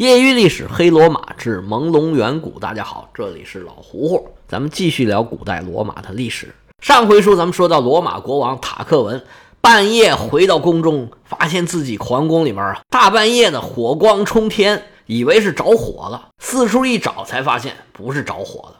业余历史，黑罗马至朦胧远古。大家好，这里是老胡胡，咱们继续聊古代罗马的历史。上回书咱们说到，罗马国王塔克文半夜回到宫中，发现自己皇宫里面啊，大半夜的火光冲天，以为是着火了。四处一找，才发现不是着火了，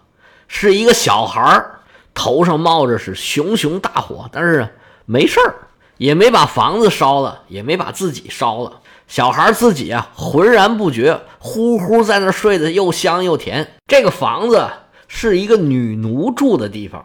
是一个小孩儿头上冒着是熊熊大火，但是没事儿。也没把房子烧了，也没把自己烧了。小孩自己啊，浑然不觉，呼呼在那睡得又香又甜。这个房子是一个女奴住的地方，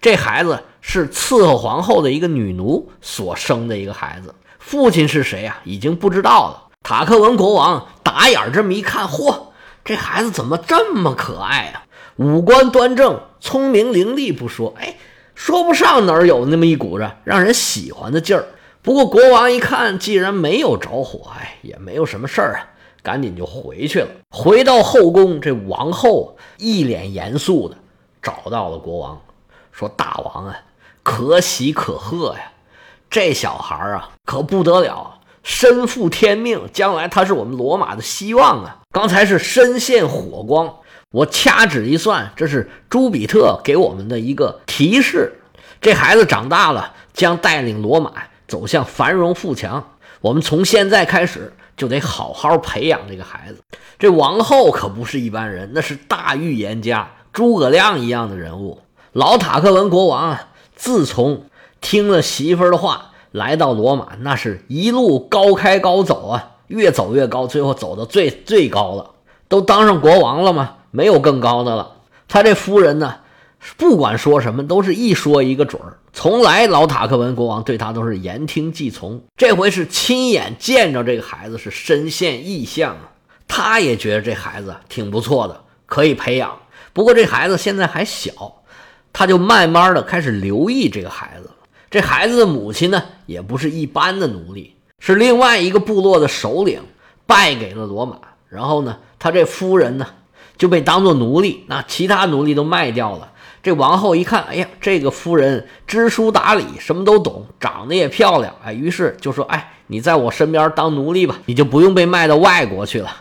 这孩子是伺候皇后的一个女奴所生的一个孩子。父亲是谁啊？已经不知道了。塔克文国王打眼这么一看，嚯，这孩子怎么这么可爱啊？五官端正，聪明伶俐不说，哎。说不上哪儿有那么一股子让人喜欢的劲儿。不过国王一看，既然没有着火，哎，也没有什么事儿啊，赶紧就回去了。回到后宫，这王后一脸严肃的找到了国王，说：“大王啊，可喜可贺呀！这小孩啊，可不得了，身负天命，将来他是我们罗马的希望啊！刚才是身陷火光。”我掐指一算，这是朱比特给我们的一个提示。这孩子长大了，将带领罗马走向繁荣富强。我们从现在开始就得好好培养这个孩子。这王后可不是一般人，那是大预言家，诸葛亮一样的人物。老塔克文国王啊，自从听了媳妇儿的话，来到罗马，那是一路高开高走啊，越走越高，最后走到最最高了，都当上国王了吗？没有更高的了。他这夫人呢，不管说什么，都是一说一个准儿。从来老塔克文国王对他都是言听计从。这回是亲眼见着这个孩子，是身陷异象啊。他也觉得这孩子挺不错的，可以培养。不过这孩子现在还小，他就慢慢的开始留意这个孩子了。这孩子的母亲呢，也不是一般的奴隶，是另外一个部落的首领，败给了罗马。然后呢，他这夫人呢？就被当做奴隶，那其他奴隶都卖掉了。这王后一看，哎呀，这个夫人知书达理，什么都懂，长得也漂亮，哎，于是就说：“哎，你在我身边当奴隶吧，你就不用被卖到外国去了，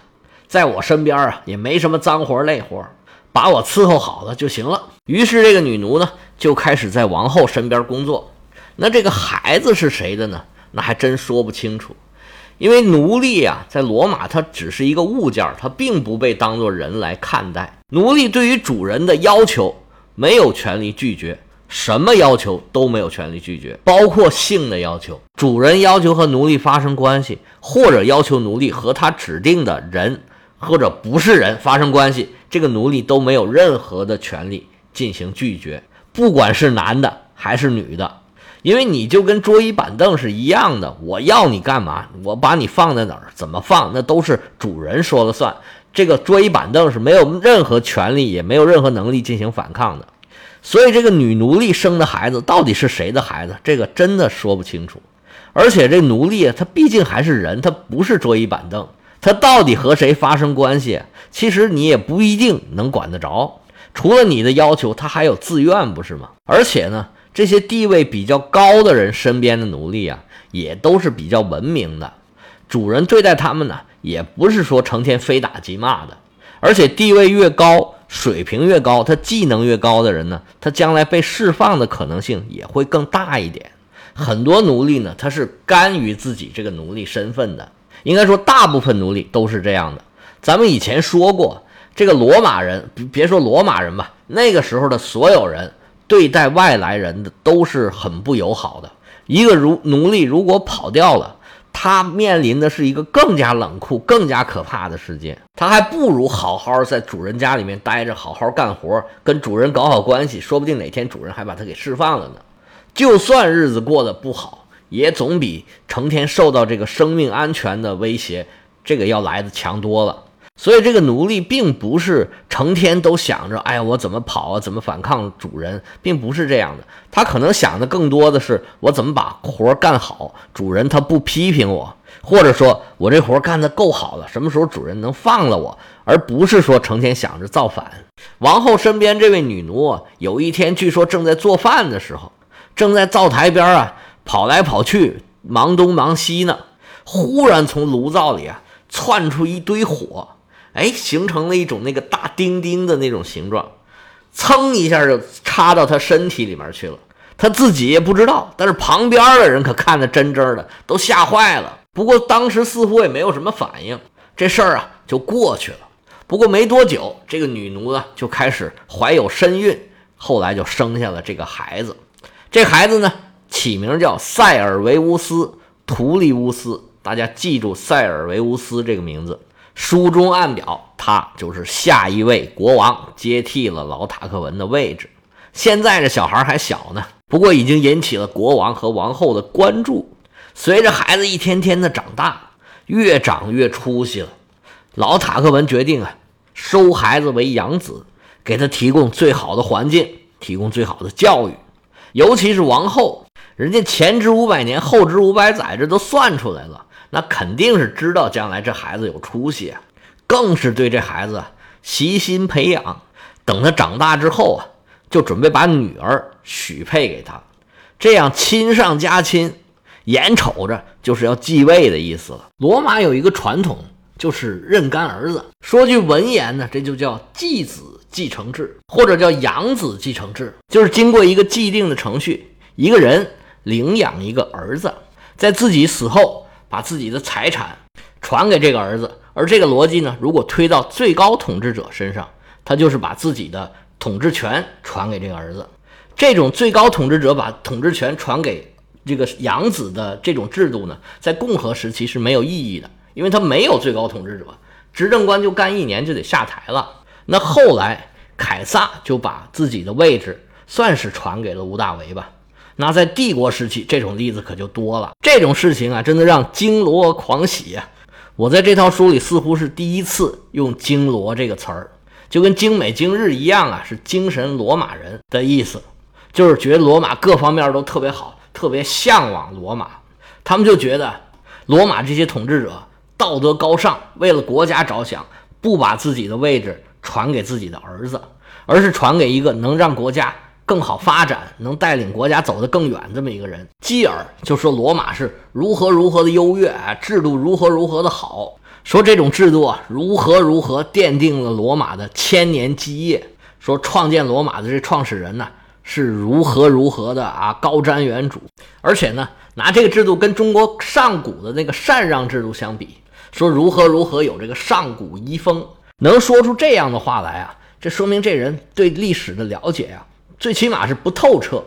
在我身边啊，也没什么脏活累活，把我伺候好了就行了。”于是这个女奴呢，就开始在王后身边工作。那这个孩子是谁的呢？那还真说不清楚。因为奴隶啊，在罗马，它只是一个物件，它并不被当作人来看待。奴隶对于主人的要求没有权利拒绝，什么要求都没有权利拒绝，包括性的要求。主人要求和奴隶发生关系，或者要求奴隶和他指定的人或者不是人发生关系，这个奴隶都没有任何的权利进行拒绝，不管是男的还是女的。因为你就跟桌椅板凳是一样的，我要你干嘛？我把你放在哪儿，怎么放，那都是主人说了算。这个桌椅板凳是没有任何权利，也没有任何能力进行反抗的。所以，这个女奴隶生的孩子到底是谁的孩子，这个真的说不清楚。而且，这奴隶啊他毕竟还是人，他不是桌椅板凳，他到底和谁发生关系，其实你也不一定能管得着。除了你的要求，他还有自愿，不是吗？而且呢？这些地位比较高的人身边的奴隶啊，也都是比较文明的。主人对待他们呢，也不是说成天非打即骂的。而且地位越高，水平越高，他技能越高的人呢，他将来被释放的可能性也会更大一点。很多奴隶呢，他是甘于自己这个奴隶身份的。应该说，大部分奴隶都是这样的。咱们以前说过，这个罗马人，别说罗马人吧，那个时候的所有人。对待外来人的都是很不友好的。一个如奴隶如果跑掉了，它面临的是一个更加冷酷、更加可怕的世界。它还不如好好在主人家里面待着，好好干活，跟主人搞好关系，说不定哪天主人还把它给释放了呢。就算日子过得不好，也总比成天受到这个生命安全的威胁，这个要来的强多了。所以，这个奴隶并不是成天都想着，哎呀，我怎么跑啊，怎么反抗主人，并不是这样的。他可能想的更多的是，我怎么把活干好，主人他不批评我，或者说我这活干得够好了，什么时候主人能放了我，而不是说成天想着造反。王后身边这位女奴啊，有一天据说正在做饭的时候，正在灶台边啊跑来跑去，忙东忙西呢，忽然从炉灶里啊。窜出一堆火，哎，形成了一种那个大钉钉的那种形状，噌一下就插到他身体里面去了。他自己也不知道，但是旁边的人可看得真真的，都吓坏了。不过当时似乎也没有什么反应，这事儿啊就过去了。不过没多久，这个女奴呢就开始怀有身孕，后来就生下了这个孩子。这孩子呢起名叫塞尔维乌斯·图利乌斯，大家记住塞尔维乌斯这个名字。书中暗表，他就是下一位国王，接替了老塔克文的位置。现在这小孩还小呢，不过已经引起了国王和王后的关注。随着孩子一天天的长大，越长越出息了。老塔克文决定啊，收孩子为养子，给他提供最好的环境，提供最好的教育。尤其是王后，人家前知五百年，后知五百载，这都算出来了，那肯定是知道将来这孩子有出息啊，更是对这孩子悉心培养。等他长大之后啊，就准备把女儿许配给他，这样亲上加亲。眼瞅着就是要继位的意思了。罗马有一个传统，就是认干儿子。说句文言呢，这就叫继子继承制，或者叫养子继承制，就是经过一个既定的程序，一个人领养一个儿子，在自己死后把自己的财产传给这个儿子。而这个逻辑呢，如果推到最高统治者身上，他就是把自己的统治权传给这个儿子。这种最高统治者把统治权传给。这个养子的这种制度呢，在共和时期是没有意义的，因为他没有最高统治者，执政官就干一年就得下台了。那后来凯撒就把自己的位置算是传给了吴大维吧。那在帝国时期，这种例子可就多了。这种事情啊，真的让金罗狂喜啊！我在这套书里似乎是第一次用“金罗”这个词儿，就跟精美今日一样啊，是精神罗马人的意思，就是觉得罗马各方面都特别好。特别向往罗马，他们就觉得罗马这些统治者道德高尚，为了国家着想，不把自己的位置传给自己的儿子，而是传给一个能让国家更好发展、能带领国家走得更远这么一个人。继而就说罗马是如何如何的优越啊，制度如何如何的好，说这种制度啊如何如何奠定了罗马的千年基业，说创建罗马的这创始人呢。是如何如何的啊，高瞻远瞩，而且呢，拿这个制度跟中国上古的那个禅让制度相比，说如何如何有这个上古遗风，能说出这样的话来啊，这说明这人对历史的了解呀，最起码是不透彻，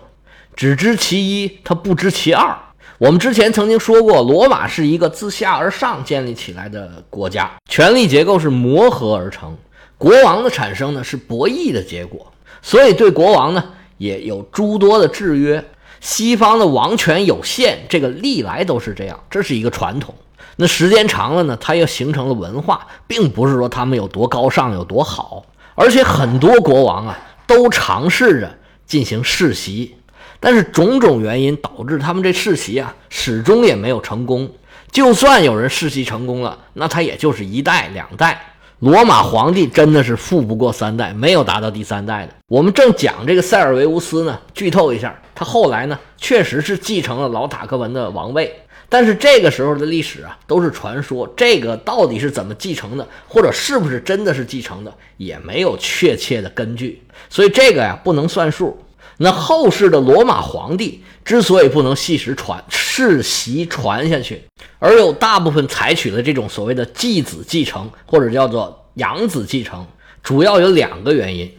只知其一，他不知其二。我们之前曾经说过，罗马是一个自下而上建立起来的国家，权力结构是磨合而成，国王的产生呢是博弈的结果，所以对国王呢。也有诸多的制约，西方的王权有限，这个历来都是这样，这是一个传统。那时间长了呢，它又形成了文化，并不是说他们有多高尚、有多好。而且很多国王啊，都尝试着进行世袭，但是种种原因导致他们这世袭啊，始终也没有成功。就算有人世袭成功了，那他也就是一代两代。罗马皇帝真的是富不过三代，没有达到第三代的。我们正讲这个塞尔维乌斯呢，剧透一下，他后来呢确实是继承了老塔克文的王位，但是这个时候的历史啊都是传说，这个到底是怎么继承的，或者是不是真的是继承的，也没有确切的根据，所以这个呀不能算数。那后世的罗马皇帝之所以不能细时传世袭传下去，而有大部分采取了这种所谓的继子继承或者叫做养子继承，主要有两个原因。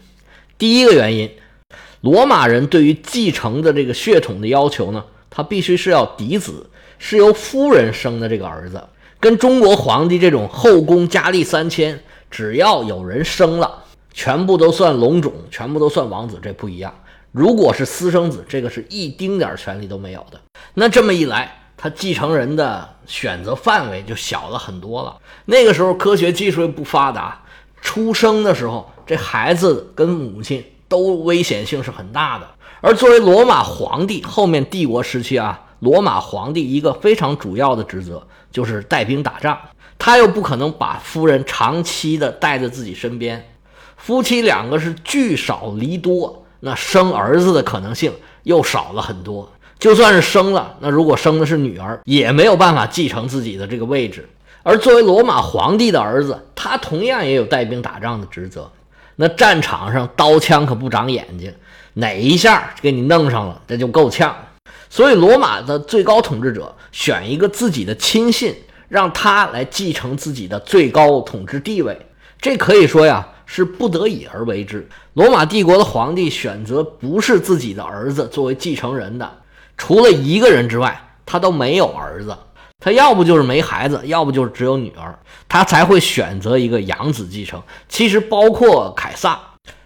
第一个原因，罗马人对于继承的这个血统的要求呢，他必须是要嫡子，是由夫人生的这个儿子，跟中国皇帝这种后宫佳丽三千，只要有人生了，全部都算龙种，全部都算王子，这不一样。如果是私生子，这个是一丁点权利都没有的。那这么一来，他继承人的选择范围就小了很多了。那个时候科学技术又不发达，出生的时候这孩子跟母亲都危险性是很大的。而作为罗马皇帝，后面帝国时期啊，罗马皇帝一个非常主要的职责就是带兵打仗，他又不可能把夫人长期的带在自己身边，夫妻两个是聚少离多。那生儿子的可能性又少了很多，就算是生了，那如果生的是女儿，也没有办法继承自己的这个位置。而作为罗马皇帝的儿子，他同样也有带兵打仗的职责。那战场上刀枪可不长眼睛，哪一下给你弄上了，这就够呛。所以，罗马的最高统治者选一个自己的亲信，让他来继承自己的最高统治地位，这可以说呀是不得已而为之。罗马帝国的皇帝选择不是自己的儿子作为继承人的，除了一个人之外，他都没有儿子。他要不就是没孩子，要不就是只有女儿，他才会选择一个养子继承。其实包括凯撒，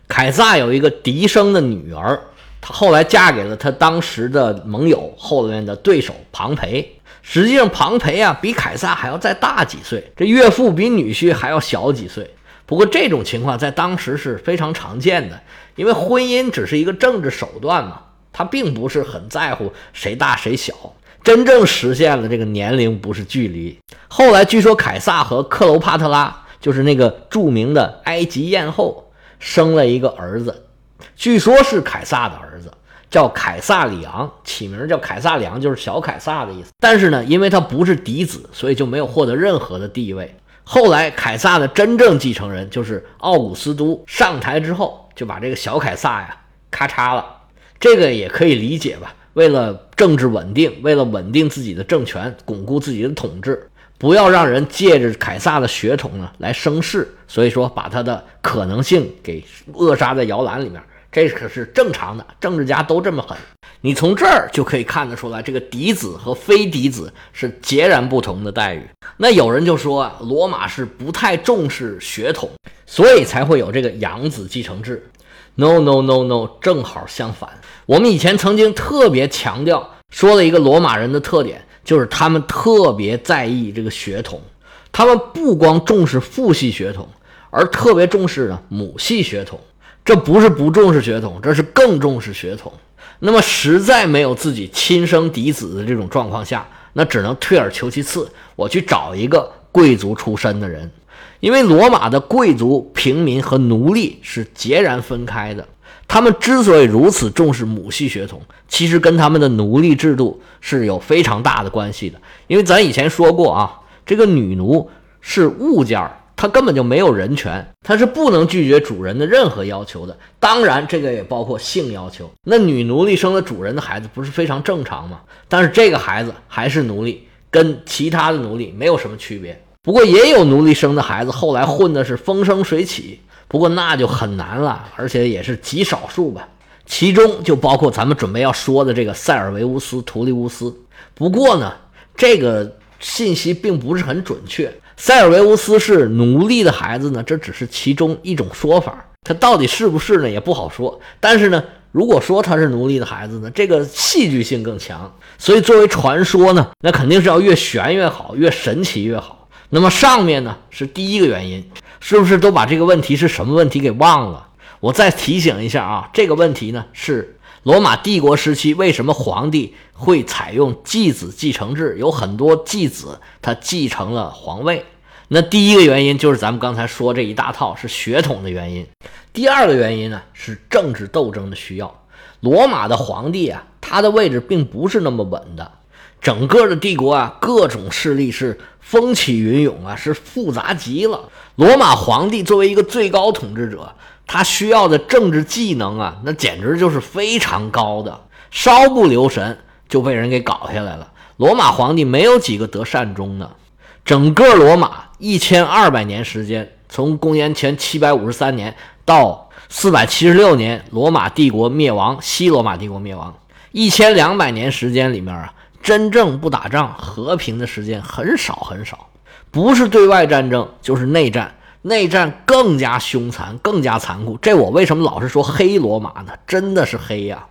凯撒有一个嫡生的女儿，他后来嫁给了他当时的盟友，后面的对手庞培。实际上，庞培啊比凯撒还要再大几岁，这岳父比女婿还要小几岁。不过这种情况在当时是非常常见的，因为婚姻只是一个政治手段嘛，他并不是很在乎谁大谁小。真正实现了这个年龄不是距离。后来据说凯撒和克罗帕特拉，就是那个著名的埃及艳后，生了一个儿子，据说是凯撒的儿子，叫凯撒里昂，起名叫凯撒里昂，就是小凯撒的意思。但是呢，因为他不是嫡子，所以就没有获得任何的地位。后来凯撒的真正继承人就是奥古斯都上台之后，就把这个小凯撒呀咔嚓了。这个也可以理解吧。为了政治稳定，为了稳定自己的政权，巩固自己的统治，不要让人借着凯撒的血统呢来生事，所以说把他的可能性给扼杀在摇篮里面，这可是正常的，政治家都这么狠。你从这儿就可以看得出来，这个嫡子和非嫡子是截然不同的待遇。那有人就说啊，罗马是不太重视血统，所以才会有这个养子继承制。No no no no，正好相反。我们以前曾经特别强调说了一个罗马人的特点，就是他们特别在意这个血统。他们不光重视父系血统，而特别重视呢母系血统。这不是不重视血统，这是更重视血统。那么实在没有自己亲生嫡子的这种状况下，那只能退而求其次，我去找一个贵族出身的人。因为罗马的贵族、平民和奴隶是截然分开的。他们之所以如此重视母系血统，其实跟他们的奴隶制度是有非常大的关系的。因为咱以前说过啊，这个女奴是物件儿，他根本就没有人权，他是不能拒绝主人的任何要求的。当然，这个也包括性要求。那女奴隶生了主人的孩子，不是非常正常吗？但是这个孩子还是奴隶，跟其他的奴隶没有什么区别。不过也有奴隶生的孩子，后来混的是风生水起。不过那就很难了，而且也是极少数吧。其中就包括咱们准备要说的这个塞尔维乌斯·图利乌斯。不过呢，这个信息并不是很准确。塞尔维乌斯是奴隶的孩子呢，这只是其中一种说法。他到底是不是呢，也不好说。但是呢，如果说他是奴隶的孩子呢，这个戏剧性更强。所以作为传说呢，那肯定是要越玄越好，越神奇越好。那么上面呢是第一个原因，是不是都把这个问题是什么问题给忘了？我再提醒一下啊，这个问题呢是罗马帝国时期为什么皇帝会采用继子继承制，有很多继子他继承了皇位。那第一个原因就是咱们刚才说这一大套是血统的原因，第二个原因呢是政治斗争的需要。罗马的皇帝啊，他的位置并不是那么稳的。整个的帝国啊，各种势力是风起云涌啊，是复杂极了。罗马皇帝作为一个最高统治者，他需要的政治技能啊，那简直就是非常高的，稍不留神就被人给搞下来了。罗马皇帝没有几个得善终的。整个罗马一千二百年时间，从公元前七百五十三年到四百七十六年，罗马帝国灭亡，西罗马帝国灭亡，一千两百年时间里面啊。真正不打仗、和平的时间很少很少，不是对外战争就是内战，内战更加凶残、更加残酷。这我为什么老是说黑罗马呢？真的是黑呀！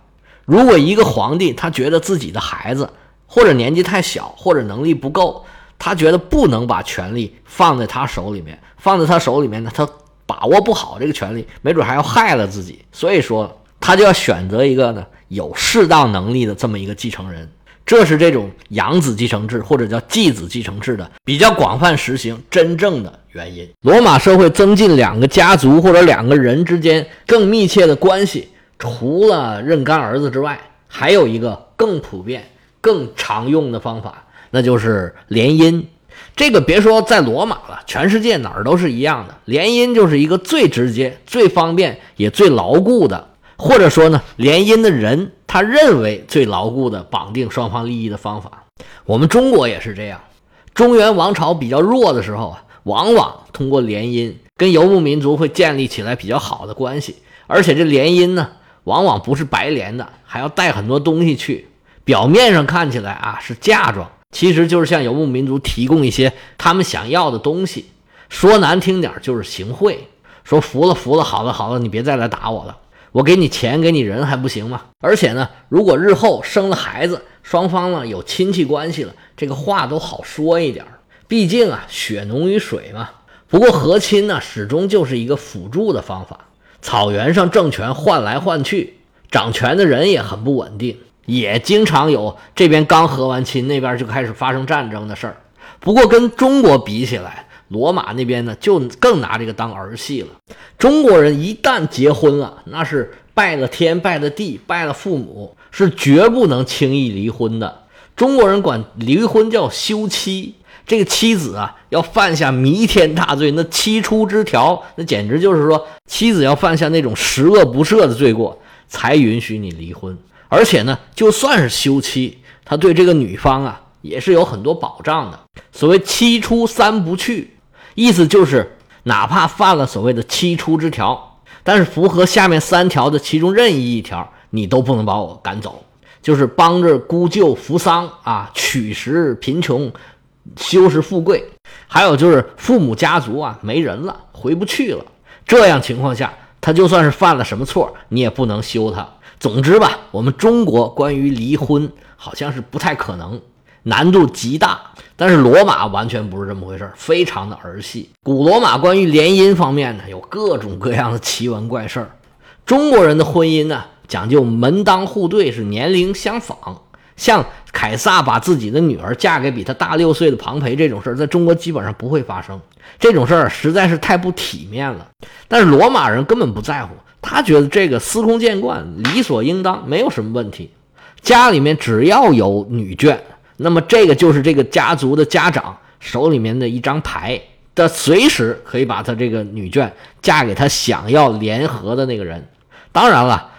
如果一个皇帝他觉得自己的孩子或者年纪太小，或者能力不够，他觉得不能把权力放在他手里面，放在他手里面呢，他把握不好这个权力，没准还要害了自己。所以说，他就要选择一个呢有适当能力的这么一个继承人。这是这种养子继承制或者叫继子继承制的比较广泛实行真正的原因。罗马社会增进两个家族或者两个人之间更密切的关系，除了认干儿子之外，还有一个更普遍、更常用的方法，那就是联姻。这个别说在罗马了，全世界哪儿都是一样的。联姻就是一个最直接、最方便也最牢固的，或者说呢，联姻的人他认为最牢固的绑定双方利益的方法。我们中国也是这样，中原王朝比较弱的时候啊，往往通过联姻跟游牧民族会建立起来比较好的关系，而且这联姻呢，往往不是白联的，还要带很多东西去。表面上看起来啊是嫁妆。其实就是向游牧民族提供一些他们想要的东西，说难听点就是行贿，说服了服了，好了好了，你别再来打我了，我给你钱给你人还不行吗？而且呢，如果日后生了孩子，双方呢有亲戚关系了，这个话都好说一点。毕竟啊，血浓于水嘛。不过和亲呢，始终就是一个辅助的方法。草原上政权换来换去，掌权的人也很不稳定。也经常有这边刚和完亲，那边就开始发生战争的事儿。不过跟中国比起来，罗马那边呢就更拿这个当儿戏了。中国人一旦结婚了，那是拜了天、拜了地、拜了父母，是绝不能轻易离婚的。中国人管离婚叫休妻，这个妻子啊要犯下弥天大罪，那七出之条，那简直就是说妻子要犯下那种十恶不赦的罪过，才允许你离婚。而且呢，就算是休妻，他对这个女方啊也是有很多保障的。所谓“七出三不去”，意思就是哪怕犯了所谓的七出之条，但是符合下面三条的其中任意一条，你都不能把我赶走。就是帮着姑舅扶丧啊，取食贫穷，修拾富贵，还有就是父母家族啊没人了，回不去了。这样情况下，他就算是犯了什么错，你也不能休他。总之吧，我们中国关于离婚好像是不太可能，难度极大。但是罗马完全不是这么回事儿非常的儿戏。古罗马关于联姻方面呢，有各种各样的奇闻怪事儿。中国人的婚姻呢，讲究门当户对，是年龄相仿。像凯撒把自己的女儿嫁给比他大六岁的庞培这种事儿，在中国基本上不会发生。这种事儿实在是太不体面了。但是罗马人根本不在乎。他觉得这个司空见惯，理所应当，没有什么问题。家里面只要有女眷，那么这个就是这个家族的家长手里面的一张牌，他随时可以把他这个女眷嫁给他想要联合的那个人。当然了，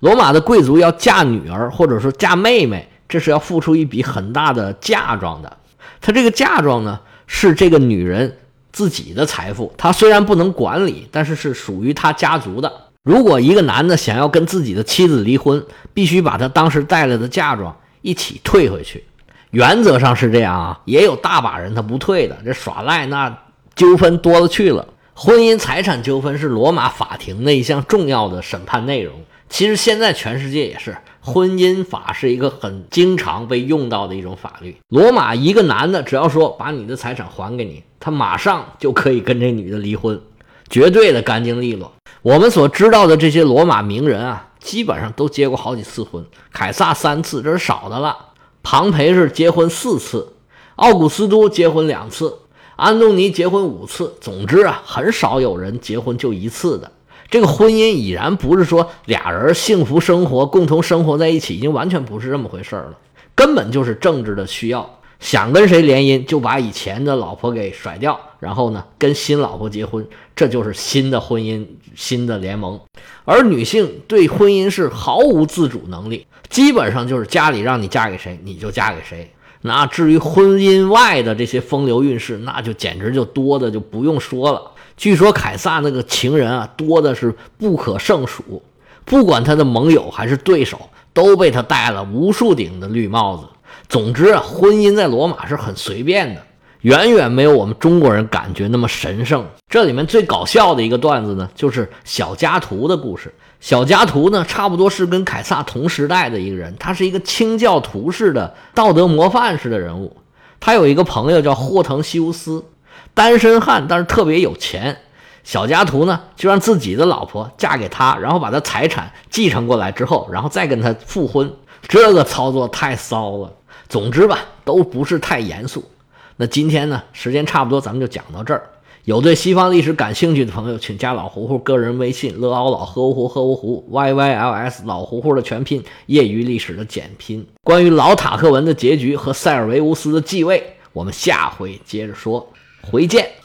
罗马的贵族要嫁女儿或者说嫁妹妹，这是要付出一笔很大的嫁妆的。他这个嫁妆呢，是这个女人自己的财富，她虽然不能管理，但是是属于他家族的。如果一个男的想要跟自己的妻子离婚，必须把他当时带来的嫁妆一起退回去。原则上是这样啊，也有大把人他不退的，这耍赖那纠纷多了去了。婚姻财产纠纷是罗马法庭的一项重要的审判内容。其实现在全世界也是，婚姻法是一个很经常被用到的一种法律。罗马一个男的只要说把你的财产还给你，他马上就可以跟这女的离婚，绝对的干净利落。我们所知道的这些罗马名人啊，基本上都结过好几次婚。凯撒三次，这是少的了。庞培是结婚四次，奥古斯都结婚两次，安东尼结婚五次。总之啊，很少有人结婚就一次的。这个婚姻已然不是说俩人幸福生活、共同生活在一起，已经完全不是这么回事了，根本就是政治的需要。想跟谁联姻，就把以前的老婆给甩掉，然后呢，跟新老婆结婚，这就是新的婚姻、新的联盟。而女性对婚姻是毫无自主能力，基本上就是家里让你嫁给谁，你就嫁给谁。那至于婚姻外的这些风流韵事，那就简直就多的就不用说了。据说凯撒那个情人啊，多的是不可胜数，不管他的盟友还是对手，都被他戴了无数顶的绿帽子。总之啊，婚姻在罗马是很随便的，远远没有我们中国人感觉那么神圣。这里面最搞笑的一个段子呢，就是小加图的故事。小加图呢，差不多是跟凯撒同时代的一个人，他是一个清教徒式的道德模范式的人物。他有一个朋友叫霍腾西乌斯，单身汉，但是特别有钱。小加图呢，就让自己的老婆嫁给他，然后把他财产继承过来之后，然后再跟他复婚。这个操作太骚了。总之吧，都不是太严肃。那今天呢，时间差不多，咱们就讲到这儿。有对西方历史感兴趣的朋友，请加老胡胡个人微信：乐奥老喝乌胡喝乌胡 y y l s 老胡胡的全拼，业余历史的简拼。关于老塔克文的结局和塞尔维乌斯的继位。我们下回接着说，回见。